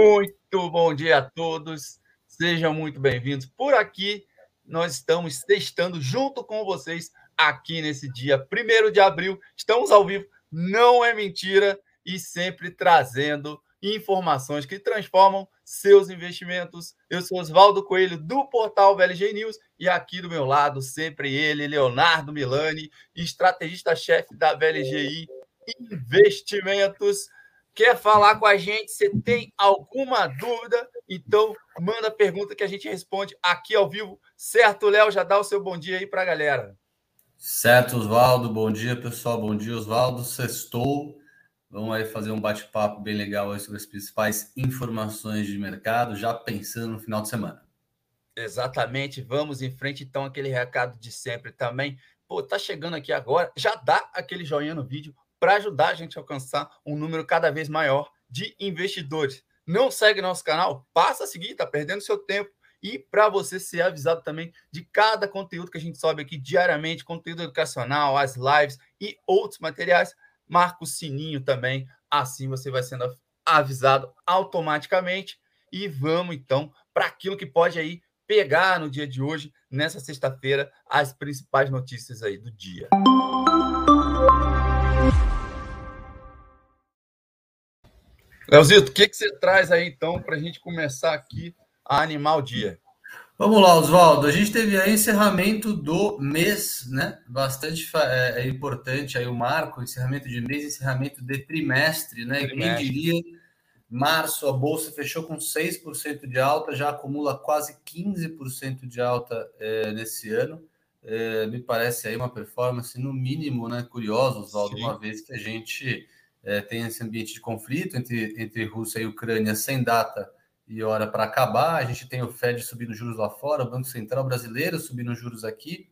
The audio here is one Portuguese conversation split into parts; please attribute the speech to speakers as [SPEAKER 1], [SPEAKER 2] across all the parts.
[SPEAKER 1] Muito bom dia a todos, sejam muito bem-vindos. Por aqui, nós estamos testando junto com vocês aqui nesse dia 1 de abril. Estamos ao vivo, não é mentira, e sempre trazendo informações que transformam seus investimentos. Eu sou Oswaldo Coelho, do portal VLG News, e aqui do meu lado, sempre ele, Leonardo Milani, estrategista-chefe da VLGI Investimentos. Quer falar com a gente? Você tem alguma dúvida? Então, manda pergunta que a gente responde aqui ao vivo. Certo, Léo? Já dá o seu bom dia aí para a galera.
[SPEAKER 2] Certo, Oswaldo. Bom dia, pessoal. Bom dia, Oswaldo. Sextou. Vamos aí fazer um bate-papo bem legal sobre as principais informações de mercado, já pensando no final de semana.
[SPEAKER 1] Exatamente. Vamos em frente, então, aquele recado de sempre também. Pô, tá chegando aqui agora, já dá aquele joinha no vídeo, para ajudar a gente a alcançar um número cada vez maior de investidores. Não segue nosso canal? Passa a seguir, tá perdendo seu tempo. E para você ser avisado também de cada conteúdo que a gente sobe aqui diariamente, conteúdo educacional, as lives e outros materiais, marca o sininho também. Assim você vai sendo avisado automaticamente. E vamos então para aquilo que pode aí pegar no dia de hoje, nessa sexta-feira, as principais notícias aí do dia. Leozito, o que, que você traz aí então para a gente começar aqui a animar o dia?
[SPEAKER 2] Vamos lá, Oswaldo. A gente teve aí encerramento do mês, né? Bastante é, é, importante aí o marco, encerramento de mês, encerramento de trimestre, né? Trimestre. Quem diria, março a bolsa fechou com 6% de alta, já acumula quase 15% de alta é, nesse ano. É, me parece aí uma performance, no mínimo, né? Curiosa, Oswaldo, uma vez que a gente é, tem esse ambiente de conflito entre, entre Rússia e Ucrânia sem data e hora para acabar. A gente tem o Fed subindo juros lá fora, o Banco Central brasileiro subindo juros aqui,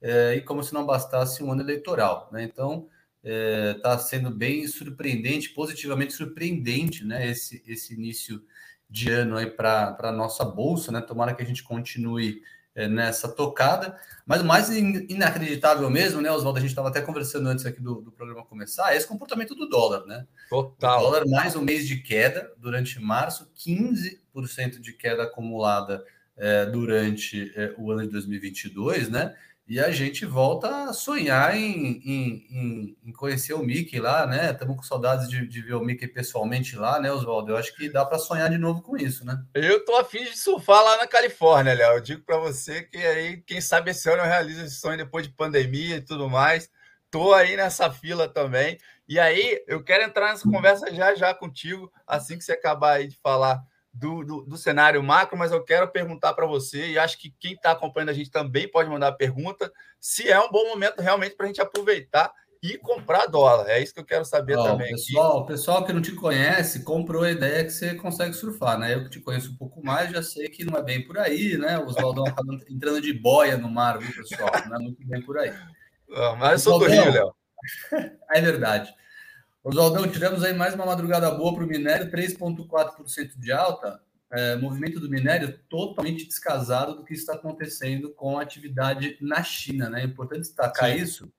[SPEAKER 2] é, e como se não bastasse um ano eleitoral. Né? Então, está é, sendo bem surpreendente, positivamente surpreendente, né? esse, esse início de ano aí para a nossa bolsa. Né? Tomara que a gente continue nessa tocada. Mas o mais inacreditável mesmo, né, Oswaldo? A gente estava até conversando antes aqui do, do, programa começar, é esse comportamento do dólar, né?
[SPEAKER 1] Total.
[SPEAKER 2] O dólar mais um mês de queda durante março, 15% de queda acumulada é, durante é, o ano de 2022, né? E a gente volta a sonhar em, em, em, conhecer o Mickey lá, né? Estamos com saudades de, de, ver o Mickey pessoalmente lá, né, Oswaldo? Eu acho que dá para sonhar de novo com isso, né?
[SPEAKER 1] Eu tô afim de surfar lá na Califórnia, Léo. Eu digo para você que aí, quem sabe esse ano eu realizo esse sonho depois de pandemia e tudo mais. Tô aí nessa fila também. E aí, eu quero entrar nessa conversa já já contigo, assim que você acabar aí de falar do, do, do, cenário macro, mas eu quero perguntar para você, e acho que quem está acompanhando a gente também pode mandar pergunta, se é um bom momento realmente para a gente aproveitar e comprar dólar. É isso que eu quero saber também.
[SPEAKER 2] Pessoal, aqui. pessoal que não te conhece, comprou a ideia que você consegue surfar, né? Eu que te conheço um pouco mais, já sei que não é bem por aí, né? O Oswaldão acaba entrando de boia no mar, viu, pessoal? Não é muito bem por aí.
[SPEAKER 1] Não, mas eu sou do Rio, Léo.
[SPEAKER 2] É verdade. Oswaldão, tivemos aí mais uma madrugada boa para o minério, 3,4% de alta. É, movimento do minério totalmente descasado do que está acontecendo com a atividade na China. Né? É importante destacar Sim. isso.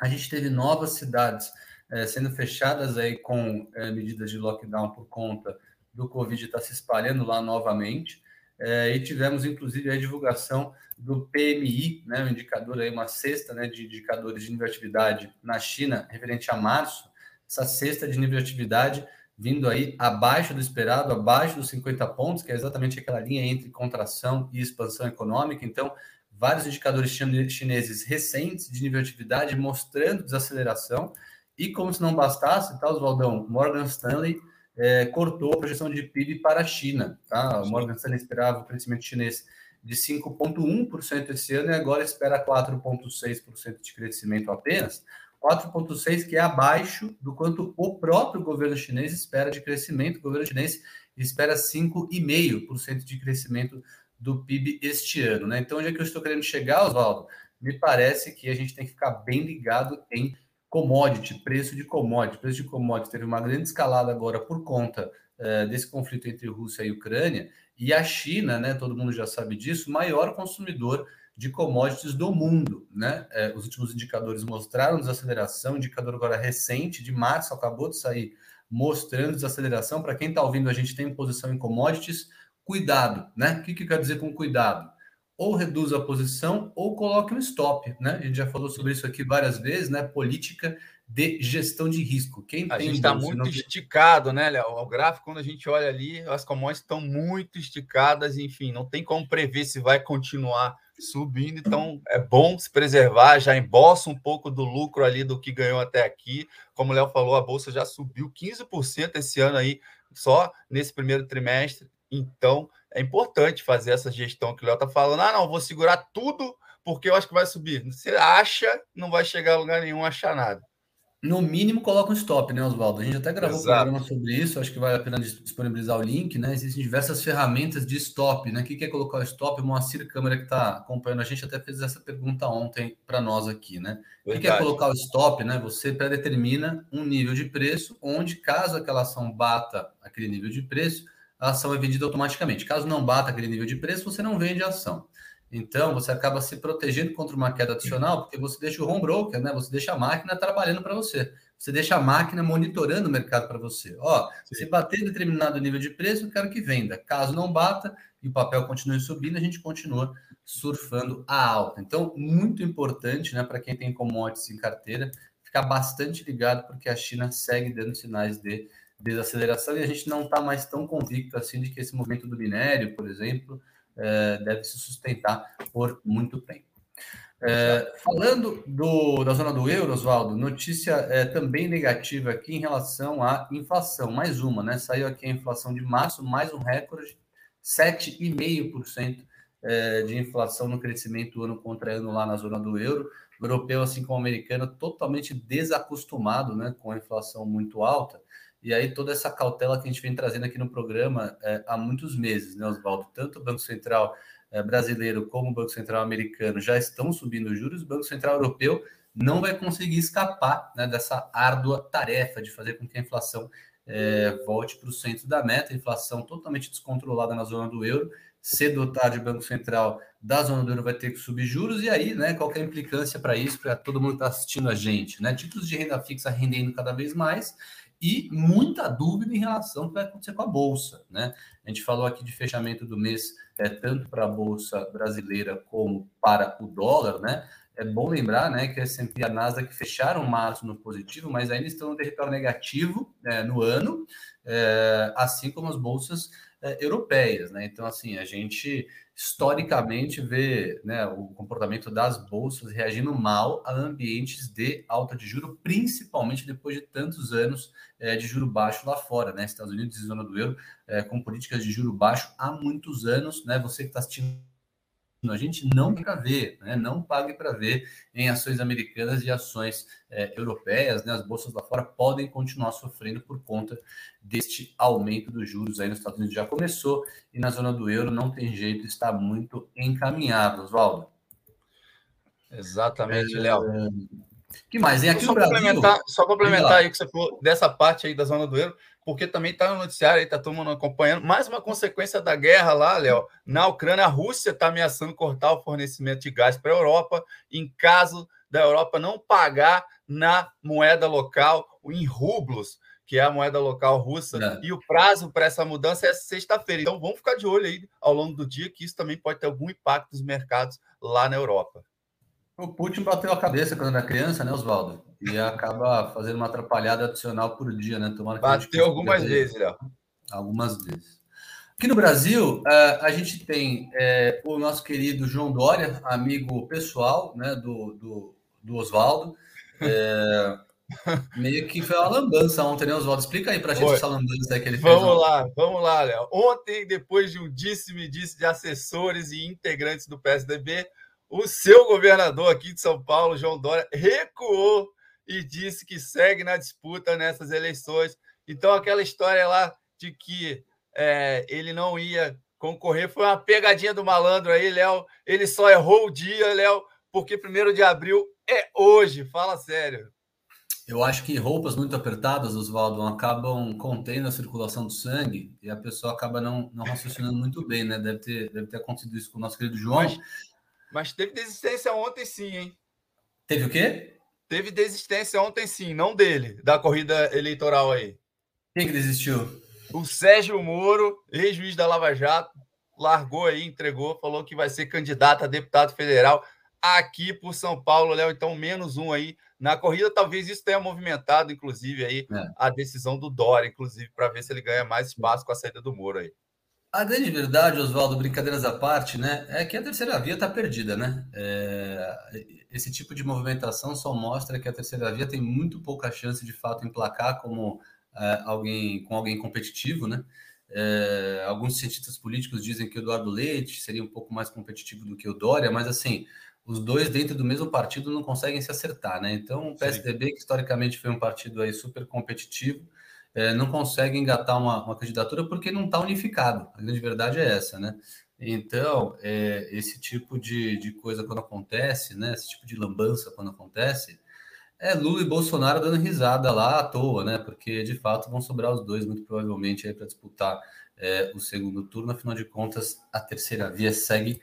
[SPEAKER 2] A gente teve novas cidades é, sendo fechadas aí com é, medidas de lockdown por conta do Covid estar tá se espalhando lá novamente. É, e tivemos, inclusive, a divulgação do PMI, né, um indicador aí, uma cesta né, de indicadores de nível de atividade na China, referente a março, essa cesta de nível de atividade vindo aí abaixo do esperado, abaixo dos 50 pontos, que é exatamente aquela linha entre contração e expansão econômica. Então, vários indicadores chineses recentes de nível de atividade mostrando desaceleração. E como se não bastasse, tá, Oswaldão? Morgan Stanley é, cortou a projeção de PIB para a China. Tá? O Morgan Stanley esperava o crescimento chinês de 5,1% esse ano e agora espera 4,6% de crescimento apenas. 4,6%, que é abaixo do quanto o próprio governo chinês espera de crescimento. O governo chinês espera 5,5% de crescimento do PIB este ano. Né? Então, onde é que eu estou querendo chegar, Oswaldo? Me parece que a gente tem que ficar bem ligado em commodity, preço de commodity. preço de commodity teve uma grande escalada agora por conta uh, desse conflito entre Rússia e Ucrânia. E a China, né, todo mundo já sabe disso, maior consumidor de commodities do mundo. Né? É, os últimos indicadores mostraram desaceleração, indicador agora recente, de março, acabou de sair mostrando desaceleração. Para quem está ouvindo, a gente tem posição em commodities, cuidado, né? O que, que quer dizer com cuidado? Ou reduz a posição ou coloque um stop, né? A gente já falou sobre isso aqui várias vezes, né? Política de gestão de risco.
[SPEAKER 1] Quem a gente está muito não... esticado, né, Léo? O gráfico, quando a gente olha ali, as commodities estão muito esticadas, enfim, não tem como prever se vai continuar subindo, então é bom se preservar, já embolsa um pouco do lucro ali do que ganhou até aqui. Como o Léo falou, a bolsa já subiu 15% esse ano aí, só nesse primeiro trimestre. Então, é importante fazer essa gestão que o Léo está falando. Ah, não, vou segurar tudo porque eu acho que vai subir. Você acha, não vai chegar a lugar nenhum, achar nada.
[SPEAKER 2] No mínimo, coloca um stop, né, Oswaldo? A gente até gravou Exato. um programa sobre isso, acho que vale a pena disponibilizar o link, né? Existem diversas ferramentas de stop, né? O que é colocar o stop? O Moacir Câmara, que está acompanhando a gente, até fez essa pergunta ontem para nós aqui, né? O que é colocar o stop, né? Você predetermina um nível de preço, onde, caso aquela ação bata aquele nível de preço, a ação é vendida automaticamente. Caso não bata aquele nível de preço, você não vende a ação. Então, você acaba se protegendo contra uma queda adicional, porque você deixa o home broker, né? Você deixa a máquina trabalhando para você. Você deixa a máquina monitorando o mercado para você. Ó, Sim. se bater determinado nível de preço, eu quero que venda. Caso não bata e o papel continue subindo, a gente continua surfando a alta. Então, muito importante, né, para quem tem commodities em carteira, ficar bastante ligado, porque a China segue dando sinais de desaceleração e a gente não está mais tão convicto assim de que esse movimento do minério, por exemplo, deve se sustentar por muito tempo. É, falando do, da zona do euro, Oswaldo, notícia é, também negativa aqui em relação à inflação. Mais uma, né? Saiu aqui a inflação de março, mais um recorde, 7,5% é, de inflação no crescimento ano contra ano lá na zona do euro. O europeu, assim como o americano, totalmente desacostumado né, com a inflação muito alta. E aí toda essa cautela que a gente vem trazendo aqui no programa é, há muitos meses, né, Oswaldo? Tanto o Banco Central é, brasileiro como o Banco Central americano já estão subindo juros, o Banco Central europeu não vai conseguir escapar né, dessa árdua tarefa de fazer com que a inflação é, volte para o centro da meta, inflação totalmente descontrolada na zona do euro. Cedo ou tarde, o Banco Central da zona do euro vai ter que subir juros, e aí, né, qual é a implicância para isso, para todo mundo que está assistindo a gente? Né? Títulos de renda fixa rendendo cada vez mais e muita dúvida em relação ao que vai acontecer com a Bolsa. Né? A gente falou aqui de fechamento do mês, é, tanto para a Bolsa brasileira como para o dólar. Né? É bom lembrar né, que a S&P e a Nasdaq fecharam março no positivo, mas ainda estão no território negativo é, no ano, é, assim como as bolsas é, europeias. Né? Então, assim, a gente historicamente vê né, o comportamento das bolsas reagindo mal a ambientes de alta de juro, principalmente depois de tantos anos é, de juro baixo lá fora, né? Estados Unidos e zona do euro é, com políticas de juro baixo há muitos anos, né? Você que está assistindo a gente não para ver, né? não pague para ver em ações americanas e ações é, europeias, né? as bolsas lá fora podem continuar sofrendo por conta deste aumento dos juros aí nos Estados Unidos já começou e na zona do euro não tem jeito, está muito encaminhado, Oswaldo.
[SPEAKER 1] Exatamente, é, Léo.
[SPEAKER 2] que mais? Em aqui
[SPEAKER 1] só complementar, só complementar aí que você falou dessa parte aí da zona do euro porque também está no noticiário está todo mundo acompanhando. Mais uma consequência da guerra lá, Léo. Na Ucrânia, a Rússia está ameaçando cortar o fornecimento de gás para a Europa, em caso da Europa não pagar na moeda local, em rublos, que é a moeda local russa. É. E o prazo para essa mudança é sexta-feira. Então vamos ficar de olho aí ao longo do dia, que isso também pode ter algum impacto nos mercados lá na Europa.
[SPEAKER 2] O Putin bateu a cabeça quando era criança, né, Oswaldo? E acaba fazendo uma atrapalhada adicional por dia, né?
[SPEAKER 1] Tomara bateu algumas vezes, Léo.
[SPEAKER 2] Algumas vezes. Aqui no Brasil, eh, a gente tem é, o nosso querido João Dória, amigo pessoal né, do, do, do Oswaldo. É, meio que foi uma lambança ontem, né, Oswaldo? Explica aí pra gente Foi. essa lambança que ele
[SPEAKER 1] vamos fez. Vamos lá, vamos lá, Léo. Ontem, depois de um disse-me-disse de assessores e integrantes do PSDB, o seu governador aqui de São Paulo, João Dória, recuou e disse que segue na disputa nessas eleições. Então, aquela história lá de que é, ele não ia concorrer foi uma pegadinha do malandro aí, Léo. Ele só errou o dia, Léo, porque primeiro de abril é hoje. Fala sério.
[SPEAKER 2] Eu acho que roupas muito apertadas, Oswaldo, acabam contendo a circulação do sangue e a pessoa acaba não, não raciocinando muito bem, né? Deve ter, deve ter acontecido isso com o nosso querido João.
[SPEAKER 1] Mas, mas teve desistência ontem sim, hein?
[SPEAKER 2] Teve o quê?
[SPEAKER 1] Teve desistência ontem sim, não dele, da corrida eleitoral aí.
[SPEAKER 2] Quem que desistiu?
[SPEAKER 1] O Sérgio Moro, ex-juiz da Lava Jato, largou aí, entregou, falou que vai ser candidato a deputado federal aqui por São Paulo, Léo. Então, menos um aí na corrida. Talvez isso tenha movimentado, inclusive, aí é. a decisão do Dória, inclusive, para ver se ele ganha mais espaço com a saída do Moro aí.
[SPEAKER 2] A grande verdade, Oswaldo, brincadeiras à parte, né, é que a terceira via está perdida, né? É, esse tipo de movimentação só mostra que a terceira via tem muito pouca chance de fato emplacar como é, alguém com alguém competitivo, né? É, alguns cientistas políticos dizem que o Eduardo Leite seria um pouco mais competitivo do que o Dória, mas assim, os dois dentro do mesmo partido não conseguem se acertar, né? Então, o PSDB, Sim. que historicamente foi um partido aí super competitivo, é, não consegue engatar uma, uma candidatura porque não está unificado. A grande verdade é essa, né? Então, é, esse tipo de, de coisa quando acontece, né? Esse tipo de lambança quando acontece, é Lula e Bolsonaro dando risada lá à toa, né? Porque de fato vão sobrar os dois, muito provavelmente, aí para disputar é, o segundo turno. Afinal de contas, a terceira via segue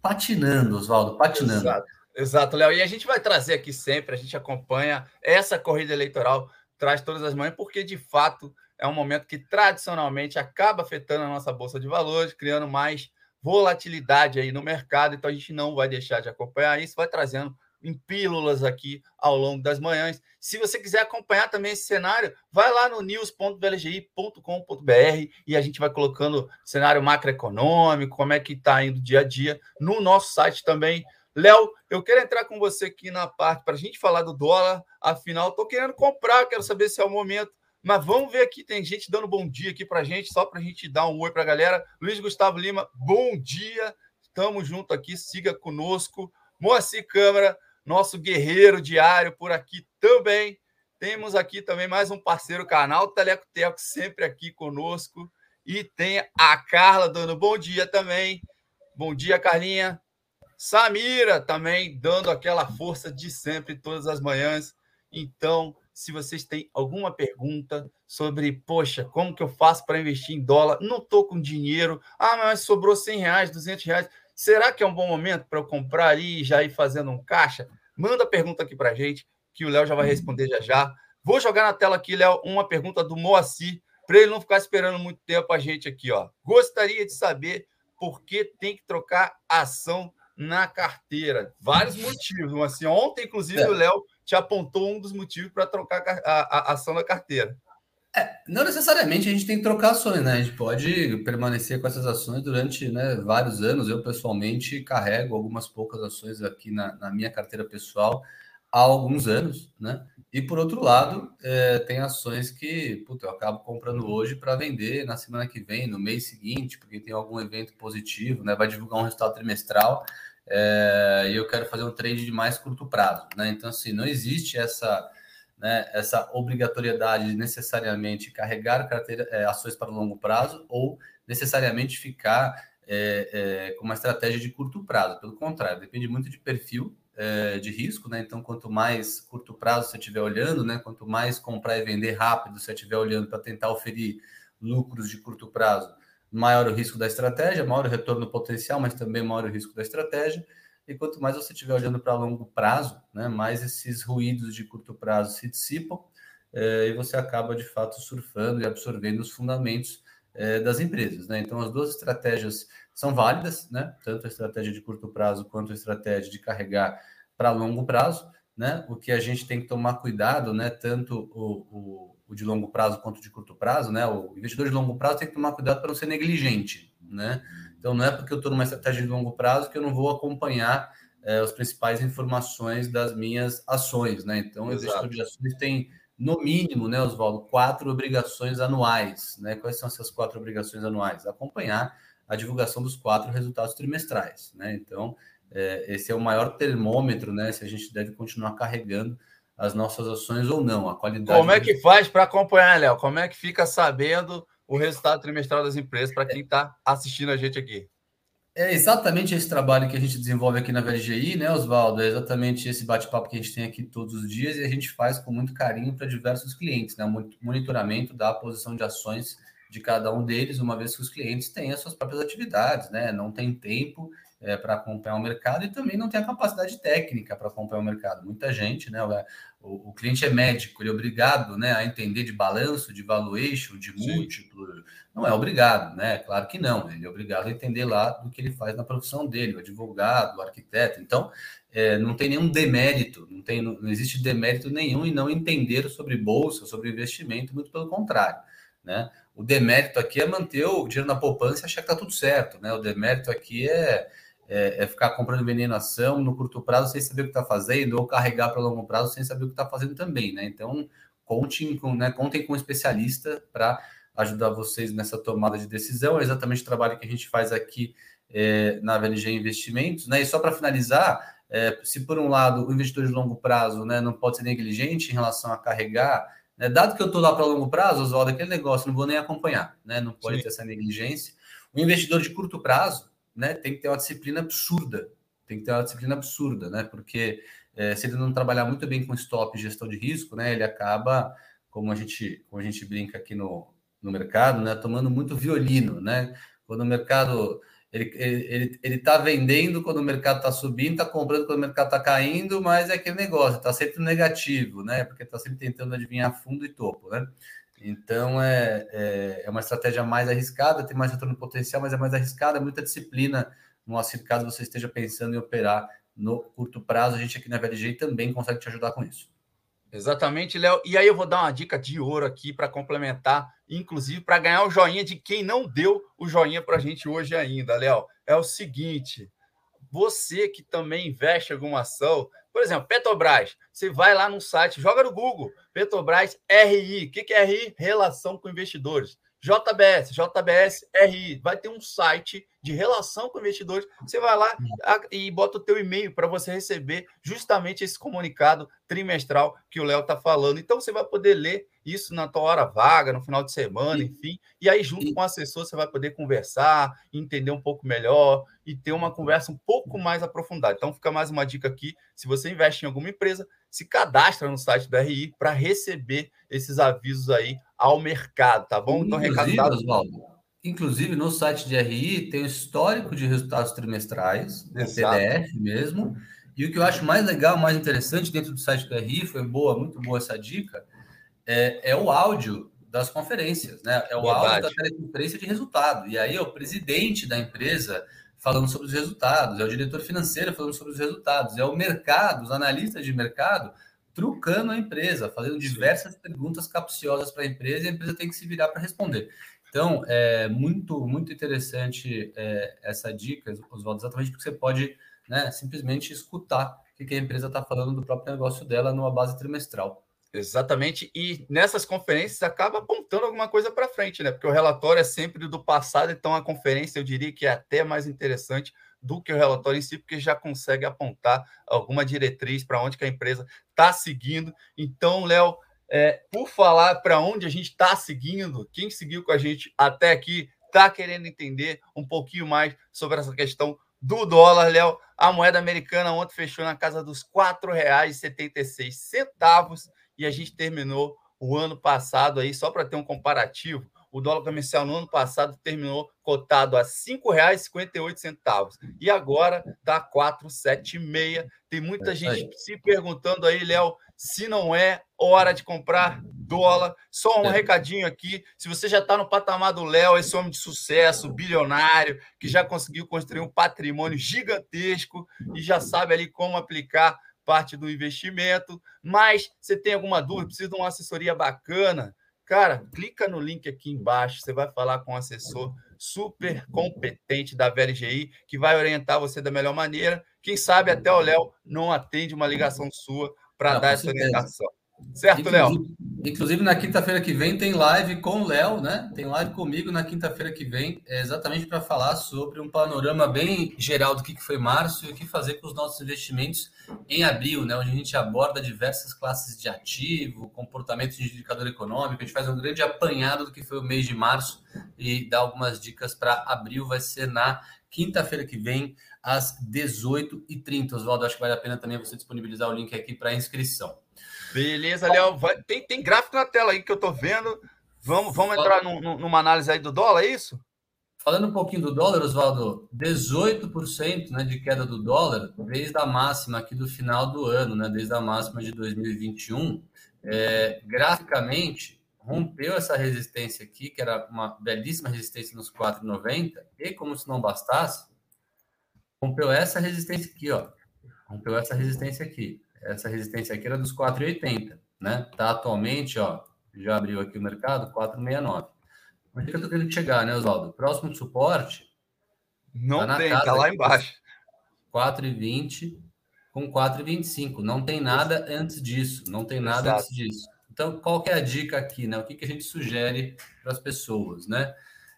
[SPEAKER 2] patinando, Oswaldo, patinando.
[SPEAKER 1] Exato, exato Léo. E a gente vai trazer aqui sempre, a gente acompanha essa corrida eleitoral traz todas as manhãs, porque de fato é um momento que tradicionalmente acaba afetando a nossa bolsa de valores, criando mais volatilidade aí no mercado. Então a gente não vai deixar de acompanhar isso, vai trazendo em pílulas aqui ao longo das manhãs. Se você quiser acompanhar também esse cenário, vai lá no news.blgi.com.br e a gente vai colocando cenário macroeconômico, como é que está indo dia a dia no nosso site também Léo, eu quero entrar com você aqui na parte para a gente falar do dólar. Afinal, estou querendo comprar, quero saber se é o momento. Mas vamos ver aqui, tem gente dando bom dia aqui para a gente, só para a gente dar um oi para a galera. Luiz Gustavo Lima, bom dia. Estamos junto aqui, siga conosco. Moacir Câmara, nosso guerreiro diário por aqui também. Temos aqui também mais um parceiro canal, Teleco Teco, sempre aqui conosco. E tem a Carla dando bom dia também. Bom dia, Carlinha. Samira também dando aquela força de sempre todas as manhãs. Então, se vocês têm alguma pergunta sobre, poxa, como que eu faço para investir em dólar? Não estou com dinheiro. Ah, mas sobrou 100 reais, 200 reais. Será que é um bom momento para eu comprar ali e já ir fazendo um caixa? Manda pergunta aqui para a gente, que o Léo já vai responder já já. Vou jogar na tela aqui, Léo, uma pergunta do Moacir, para ele não ficar esperando muito tempo a gente aqui. ó. Gostaria de saber por que tem que trocar ação na carteira. Vários motivos. Assim, ontem, inclusive, é. o Léo te apontou um dos motivos para trocar a, a, ação na carteira.
[SPEAKER 2] É, não necessariamente a gente tem que trocar ações, né? A gente pode permanecer com essas ações durante né, vários anos. Eu, pessoalmente, carrego algumas poucas ações aqui na, na minha carteira pessoal há alguns anos, né? E por outro lado, é, tem ações que puta, eu acabo comprando hoje para vender na semana que vem, no mês seguinte, porque tem algum evento positivo, né? Vai divulgar um resultado trimestral é, e eu quero fazer um trade de mais curto prazo, né? Então, assim, não existe essa, né, essa obrigatoriedade de necessariamente carregar carteira, é, ações para longo prazo ou necessariamente ficar é, é com uma estratégia de curto prazo. Pelo contrário, depende muito de perfil é, de risco, né? Então, quanto mais curto prazo você estiver olhando, né? Quanto mais comprar e vender rápido você estiver olhando para tentar oferir lucros de curto prazo, maior o risco da estratégia, maior o retorno potencial, mas também maior o risco da estratégia. E quanto mais você estiver olhando para longo prazo, né? Mais esses ruídos de curto prazo se dissipam é, e você acaba de fato surfando e absorvendo os fundamentos é, das empresas, né? Então, as duas estratégias são válidas, né? Tanto a estratégia de curto prazo quanto a estratégia de carregar para longo prazo, né? O que a gente tem que tomar cuidado, né? Tanto o, o, o, de longo prazo quanto de curto prazo, né? O investidor de longo prazo tem que tomar cuidado para não ser negligente, né? Então não é porque eu estou numa estratégia de longo prazo que eu não vou acompanhar é, as principais informações das minhas ações, né? Então o investidor de ações tem no mínimo, né, Oswaldo, quatro obrigações anuais, né? Quais são essas quatro obrigações anuais? Acompanhar a divulgação dos quatro resultados trimestrais. Né? Então, é, esse é o maior termômetro, né? Se a gente deve continuar carregando as nossas ações ou não, a qualidade.
[SPEAKER 1] Como é que faz para acompanhar, Léo? Como é que fica sabendo o resultado trimestral das empresas para quem está assistindo a gente aqui?
[SPEAKER 2] É exatamente esse trabalho que a gente desenvolve aqui na VLGI, né, Oswaldo? É exatamente esse bate-papo que a gente tem aqui todos os dias e a gente faz com muito carinho para diversos clientes, né? Monitoramento da posição de ações de cada um deles, uma vez que os clientes têm as suas próprias atividades, né? Não tem tempo é, para acompanhar o mercado e também não tem a capacidade técnica para acompanhar o mercado. Muita gente, né? O, o, cliente é médico, ele é obrigado né, a entender de balanço, de valuation, de múltiplo. Sim. Não é obrigado, né? Claro que não. Ele é obrigado a entender lá do que ele faz na profissão dele, o advogado, o arquiteto. Então, é, não tem nenhum demérito, não, tem, não existe demérito nenhum em não entender sobre bolsa, sobre investimento, muito pelo contrário. Né? O demérito aqui é manter o dinheiro na poupança e achar que está tudo certo. Né? O demérito aqui é é, é, ficar comprando veneno ação no curto prazo sem saber o que está fazendo, ou carregar para longo prazo sem saber o que está fazendo também, né? Então, contem com, né, contem com um especialista para ajudar vocês nessa tomada de decisão. É exatamente o trabalho que a gente faz aqui é, na VLG Investimentos, né? E só para finalizar, é, se por um lado o investidor de longo prazo né, não pode ser negligente em relação a carregar, né, dado que eu estou lá para longo prazo, Oswaldo, aquele negócio não vou nem acompanhar, né? Não pode Sim. ter essa negligência. O investidor de curto prazo, né, tem que ter uma disciplina absurda. Tem que ter uma disciplina absurda, né? Porque é, se ele não trabalhar muito bem com stop e gestão de risco, né, ele acaba, como a gente, como a gente brinca aqui no, no mercado, né, tomando muito violino, né? Quando o mercado ele ele ele está vendendo quando o mercado está subindo, está comprando quando o mercado está caindo, mas é aquele negócio, está sempre negativo, né? Porque está sempre tentando adivinhar fundo e topo, né? Então é, é, é, uma estratégia mais arriscada, tem mais retorno potencial, mas é mais arriscada, muita disciplina. No auxílio, caso você esteja pensando em operar no curto prazo, a gente aqui na VLG também consegue te ajudar com isso.
[SPEAKER 1] Exatamente, Léo. E aí eu vou dar uma dica de ouro aqui para complementar, inclusive para ganhar o joinha de quem não deu o joinha para a gente hoje ainda, Léo. É o seguinte: você que também investe alguma ação, por exemplo, Petrobras, você vai lá no site, joga no Google, Petrobras RI. O que é RI? Relação com investidores. JBS, JBS RI. Vai ter um site de relação com investidores. Você vai lá e bota o teu e-mail para você receber justamente esse comunicado trimestral que o Léo está falando. Então você vai poder ler isso na tua hora vaga, no final de semana, enfim. E aí, junto com o assessor, você vai poder conversar, entender um pouco melhor e ter uma conversa um pouco mais aprofundada. Então, fica mais uma dica aqui. Se você investe em alguma empresa, se cadastra no site da RI para receber esses avisos aí ao mercado, tá bom?
[SPEAKER 2] Então, recado Oswaldo, Inclusive, no site de RI tem o histórico de resultados trimestrais. PDF mesmo. E o que eu acho mais legal, mais interessante dentro do site do RI, foi boa, muito boa essa dica, é, é o áudio das conferências, né? É o Verdade. áudio da teleconferência de resultado. E aí é o presidente da empresa falando sobre os resultados, é o diretor financeiro falando sobre os resultados, é o mercado, os analistas de mercado trucando a empresa, fazendo diversas perguntas capciosas para a empresa e a empresa tem que se virar para responder. Então, é muito, muito interessante é, essa dica, Oswaldo, exatamente porque você pode né, simplesmente escutar o que a empresa está falando do próprio negócio dela numa base trimestral.
[SPEAKER 1] Exatamente, e nessas conferências acaba apontando alguma coisa para frente, né? Porque o relatório é sempre do passado, então a conferência eu diria que é até mais interessante do que o relatório em si, porque já consegue apontar alguma diretriz para onde que a empresa está seguindo. Então, Léo, é, por falar para onde a gente está seguindo, quem seguiu com a gente até aqui está querendo entender um pouquinho mais sobre essa questão do dólar, Léo. A moeda americana ontem fechou na casa dos R$ 4,76 e a gente terminou o ano passado aí, só para ter um comparativo, o dólar comercial no ano passado terminou cotado a R$ 5,58 e agora está R$ 4,76. Tem muita é, gente é. se perguntando aí, Léo, se não é hora de comprar dólar. Só um é. recadinho aqui. Se você já está no patamar do Léo, esse homem de sucesso, bilionário, que já conseguiu construir um patrimônio gigantesco e já sabe ali como aplicar parte do investimento, mas você tem alguma dúvida, precisa de uma assessoria bacana, cara, clica no link aqui embaixo, você vai falar com um assessor super competente da VLGI, que vai orientar você da melhor maneira. Quem sabe até o Léo não atende uma ligação sua para dar essa orientação. Certo, Léo?
[SPEAKER 2] Inclusive, na quinta-feira que vem tem live com o Léo, né? Tem live comigo na quinta-feira que vem, é exatamente para falar sobre um panorama bem geral do que foi março e o que fazer com os nossos investimentos em abril, né? Onde a gente aborda diversas classes de ativo, comportamentos de indicador econômico. A gente faz um grande apanhado do que foi o mês de março e dá algumas dicas para abril. Vai ser na quinta-feira que vem, às 18h30. Oswaldo, acho que vale a pena também você disponibilizar o link aqui para inscrição.
[SPEAKER 1] Beleza, Léo. Tem, tem gráfico na tela aí que eu tô vendo. Vamos, vamos entrar num, numa análise aí do dólar, é isso?
[SPEAKER 2] Falando um pouquinho do dólar, Oswaldo, 18% né, de queda do dólar desde a máxima aqui do final do ano, né, desde a máxima de 2021. É, graficamente, rompeu essa resistência aqui, que era uma belíssima resistência nos 4,90, e como se não bastasse, rompeu essa resistência aqui, ó. Rompeu essa resistência aqui. Essa resistência aqui era dos 4,80, né? Tá atualmente, ó, já abriu aqui o mercado, 4,69. Onde é que eu tô querendo chegar, né, Oswaldo? Próximo suporte.
[SPEAKER 1] Não tá tem, casa, tá lá embaixo.
[SPEAKER 2] 4,20 com 4,25. Não tem nada antes disso. Não tem nada Exato. antes disso. Então, qual que é a dica aqui, né? O que, que a gente sugere para as pessoas, né?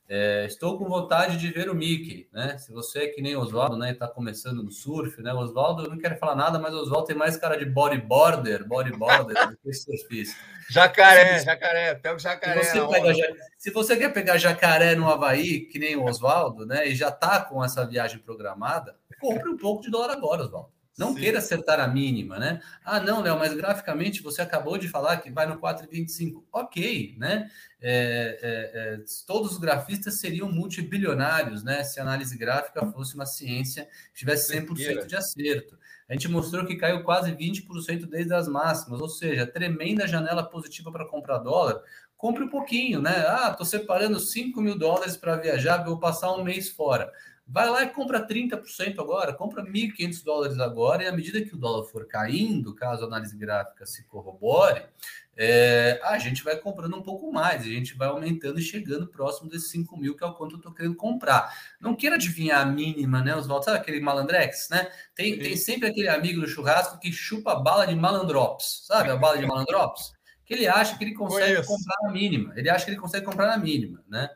[SPEAKER 2] É, estou com vontade de ver o Mickey, né? Se você é que nem o Oswaldo, né? Está começando no surf, né? O Oswaldo, eu não quero falar nada, mas o Oswaldo tem mais cara de bodyboarder, bodyboarder do que surfista.
[SPEAKER 1] Jacaré, jacaré, pega o jacaré.
[SPEAKER 2] Se você, pega, se você, quer pegar jacaré no Havaí, que nem o Oswaldo, né? E já está com essa viagem programada, compre um pouco de dólar agora, Oswaldo. Não Sim. queira acertar a mínima, né? Ah, não, Léo, mas graficamente você acabou de falar que vai no 4,25. Ok, né? É, é, é, todos os grafistas seriam multibilionários, né? Se a análise gráfica fosse uma ciência que tivesse 100% de acerto. A gente mostrou que caiu quase 20% desde as máximas, ou seja, tremenda janela positiva para comprar dólar. Compre um pouquinho, né? Ah, estou separando 5 mil dólares para viajar, vou passar um mês fora. Vai lá e compra 30% agora, compra 1.500 dólares agora, e à medida que o dólar for caindo, caso a análise gráfica se corrobore, é, a gente vai comprando um pouco mais, a gente vai aumentando e chegando próximo desses 5 mil, que é o quanto eu estou querendo comprar. Não queira adivinhar a mínima, né, Oswaldo? Sabe aquele malandrex, né? Tem, tem sempre aquele amigo do churrasco que chupa bala de malandrops, sabe? A bala de malandrops? Que ele acha que ele consegue comprar na mínima. Ele acha que ele consegue comprar na mínima, né?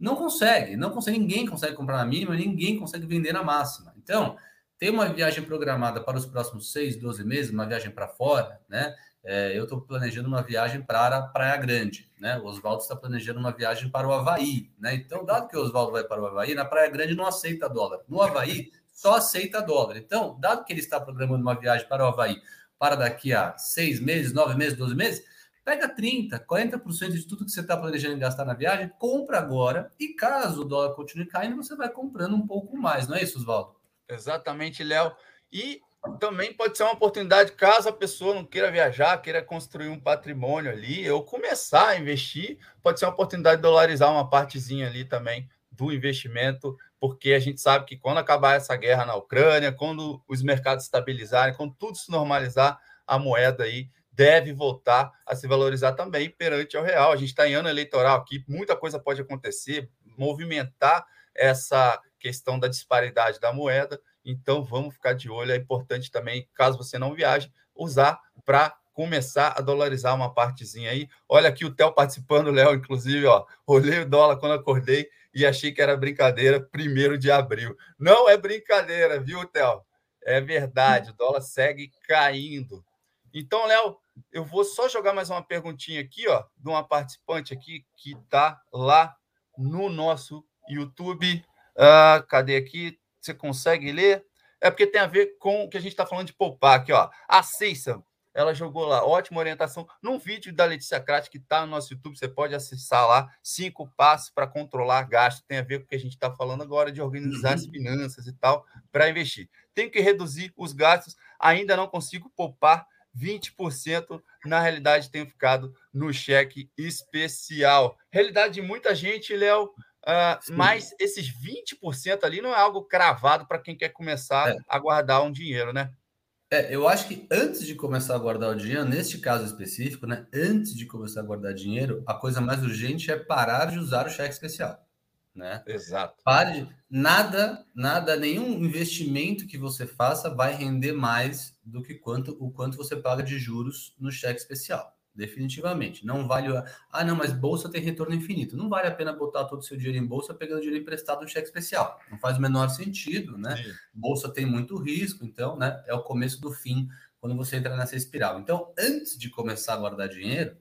[SPEAKER 2] Não consegue, não consegue, ninguém consegue comprar na mínima, ninguém consegue vender na máxima. Então, tem uma viagem programada para os próximos 6, 12 meses, uma viagem para fora, né? É, eu estou planejando uma viagem para a Praia Grande, né? O Oswaldo está planejando uma viagem para o Havaí, né? Então, dado que o Oswaldo vai para o Havaí, na Praia Grande não aceita dólar. No Havaí, só aceita dólar. Então, dado que ele está programando uma viagem para o Havaí para daqui a seis meses, nove meses, doze meses, Pega 30%, 40% de tudo que você está planejando gastar na viagem, compra agora. E caso o dólar continue caindo, você vai comprando um pouco mais, não é isso, Oswaldo?
[SPEAKER 1] Exatamente, Léo. E também pode ser uma oportunidade, caso a pessoa não queira viajar, queira construir um patrimônio ali, ou começar a investir, pode ser uma oportunidade de dolarizar uma partezinha ali também do investimento, porque a gente sabe que quando acabar essa guerra na Ucrânia, quando os mercados estabilizarem, quando tudo se normalizar, a moeda aí deve voltar a se valorizar também perante ao real. A gente está em ano eleitoral aqui, muita coisa pode acontecer, movimentar essa questão da disparidade da moeda. Então, vamos ficar de olho. É importante também, caso você não viaje, usar para começar a dolarizar uma partezinha aí. Olha aqui o Theo participando, Léo, inclusive, ó. Olhei o dólar quando acordei e achei que era brincadeira, primeiro de abril. Não é brincadeira, viu, Theo? É verdade, o dólar segue caindo. Então, Léo, eu vou só jogar mais uma perguntinha aqui, ó, de uma participante aqui que está lá no nosso YouTube. Uh, cadê aqui? Você consegue ler? É porque tem a ver com o que a gente está falando de poupar aqui, ó. A Ceissa, ela jogou lá, ótima orientação. Num vídeo da Letícia Crati que está no nosso YouTube, você pode acessar lá, cinco passos para controlar gasto. Tem a ver com o que a gente está falando agora de organizar as uhum. finanças e tal para investir. Tem que reduzir os gastos. Ainda não consigo poupar 20% na realidade tem ficado no cheque especial. Realidade de muita gente, Léo, uh, mas esses 20% ali não é algo cravado para quem quer começar é. a guardar um dinheiro, né?
[SPEAKER 2] É, eu acho que antes de começar a guardar o dinheiro, neste caso específico, né? Antes de começar a guardar dinheiro, a coisa mais urgente é parar de usar o cheque especial né?
[SPEAKER 1] Exato.
[SPEAKER 2] Pare, nada, nada, nenhum investimento que você faça vai render mais do que quanto o quanto você paga de juros no cheque especial. Definitivamente. Não vale. Ah, não, mas bolsa tem retorno infinito. Não vale a pena botar todo o seu dinheiro em bolsa pegando dinheiro emprestado no cheque especial. Não faz o menor sentido, né? Sim. Bolsa tem muito risco, então, né? É o começo do fim quando você entra nessa espiral. Então, antes de começar a guardar dinheiro,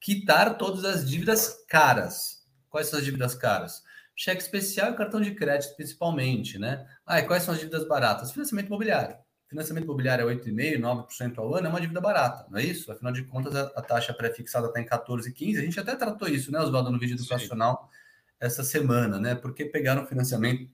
[SPEAKER 2] quitar todas as dívidas caras. Quais são as dívidas caras? Cheque especial e cartão de crédito, principalmente, né? Ah, e quais são as dívidas baratas? Financiamento imobiliário. Financiamento imobiliário é 8,5%, 9% ao ano, é uma dívida barata, não é isso? Afinal de contas, a, taxa pré-fixada está em 14,15%. A gente até tratou isso, né, Oswaldo, no vídeo educacional. essa semana, né? Por que pegar um financiamento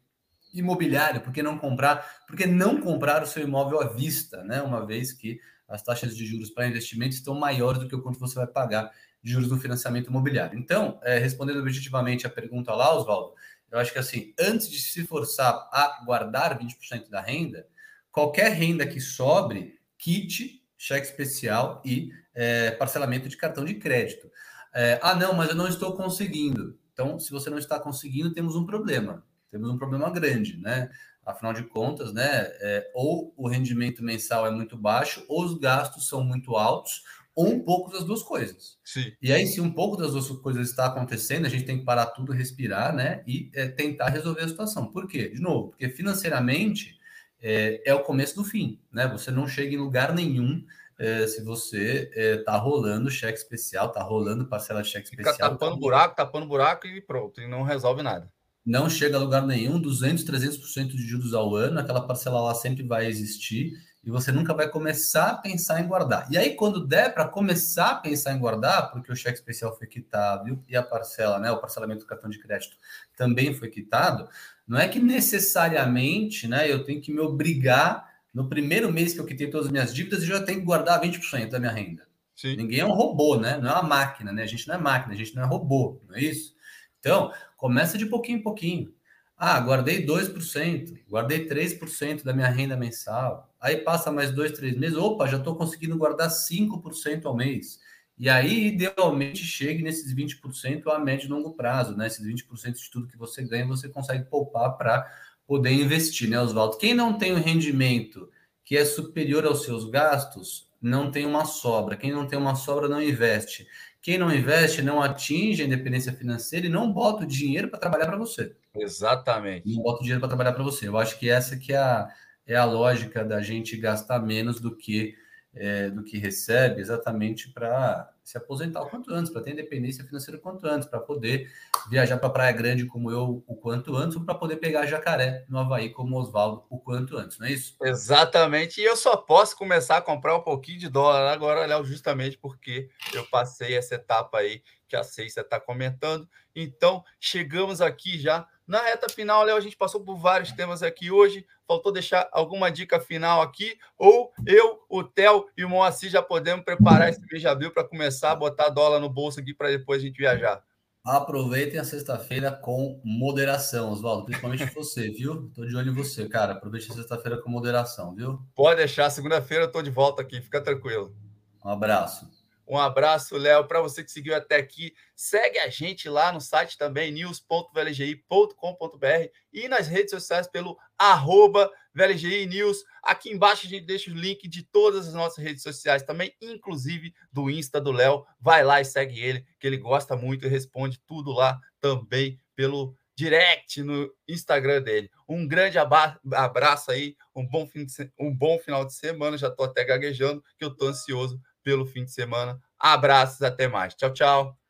[SPEAKER 2] imobiliário? Por que não comprar? Por que não comprar o seu imóvel à vista, né? Uma vez que as taxas de juros para investimento estão maiores do que o quanto você vai pagar de juros no financiamento imobiliário. Então, é, respondendo objetivamente a pergunta lá, Oswaldo, eu acho que assim, antes de se forçar a guardar 20% da renda, qualquer renda que sobre, kit, cheque especial e é, parcelamento de cartão de crédito. É, ah, não, mas eu não estou conseguindo. Então, se você não está conseguindo, temos um problema. Temos um problema grande, né? Afinal de contas, né? É, ou o rendimento mensal é muito baixo, ou os gastos são muito altos, ou um pouco das duas coisas. Sim. E aí, se um pouco das duas coisas está acontecendo, a gente tem que parar tudo, respirar, né? E é, tentar resolver a situação. Por quê? De novo, porque financeiramente é, é, o começo do fim, né? Você não chega em lugar nenhum é, se você é, tá rolando cheque especial, tá rolando parcela de cheque Fica especial.
[SPEAKER 1] tapando tá buraco, tapando buraco e pronto, e não resolve nada.
[SPEAKER 2] Não chega a lugar nenhum, 200, 300% de juros ao ano, aquela parcela lá sempre vai existir e você nunca vai começar a pensar em guardar. E aí, quando der para começar a pensar em guardar, porque o cheque especial foi quitado e a parcela, né, o parcelamento do cartão de crédito também foi quitado, não é que necessariamente né, eu tenho que me obrigar no primeiro mês que eu quitei todas as minhas dívidas, eu já tenho que guardar 20% da minha renda. Sim. Ninguém é um robô, né? Não é uma máquina, né? A gente não é máquina, a gente não é robô, não é isso? Então, começa de pouquinho em pouquinho. Ah, guardei 2%, guardei 3% da minha renda mensal. Aí passa mais dois, três meses, opa, já estou conseguindo guardar 5% ao mês. E aí, idealmente, chegue nesses 20% a médio e longo prazo, né? Esses 20% de tudo que você ganha, você consegue poupar para poder investir, né, Oswaldo? Quem não tem um rendimento que é superior aos seus gastos, não tem uma sobra. Quem não tem uma sobra, não investe. Quem não investe não atinge a independência financeira e não bota o dinheiro para trabalhar para você.
[SPEAKER 1] Exatamente.
[SPEAKER 2] Não bota o dinheiro para trabalhar para você. Eu acho que essa que é a, é a lógica da gente gastar menos do que é, do que recebe, exatamente para se aposentar o quanto antes, para ter independência financeira o quanto antes, para poder viajar para Praia Grande como eu o quanto antes, ou para poder pegar jacaré no Havaí como Oswaldo o quanto antes, não é isso?
[SPEAKER 1] Exatamente, e eu só posso começar a comprar um pouquinho de dólar agora, Léo, justamente porque eu passei essa etapa aí que a Ceissa está comentando. Então, chegamos aqui já na reta final, Léo, a gente passou por vários temas aqui hoje. Faltou deixar alguma dica final aqui? Ou eu, o Theo e o Moacir já podemos preparar esse mês de abril para começar a botar dólar no bolso aqui para depois a gente viajar?
[SPEAKER 2] Aproveitem a sexta-feira com moderação, Oswaldo. Principalmente você, viu? Tô de olho em você, cara. Aproveite a sexta-feira com moderação, viu?
[SPEAKER 1] Pode deixar. Segunda-feira eu tô de volta aqui. Fica tranquilo.
[SPEAKER 2] Um abraço.
[SPEAKER 1] Um abraço, Léo. Para você que seguiu até aqui, segue a gente lá no site também, news.vlgi.com.br e nas redes sociais pelo arroba VLGI News. Aqui embaixo a gente deixa o link de todas as nossas redes sociais também, inclusive do Insta do Léo. Vai lá e segue ele, que ele gosta muito e responde tudo lá também pelo direct no Instagram dele. Um grande abraço aí, um bom, fim de, um bom final de semana. Já estou até gaguejando, que eu estou ansioso pelo fim de semana. Abraços, até mais. Tchau, tchau.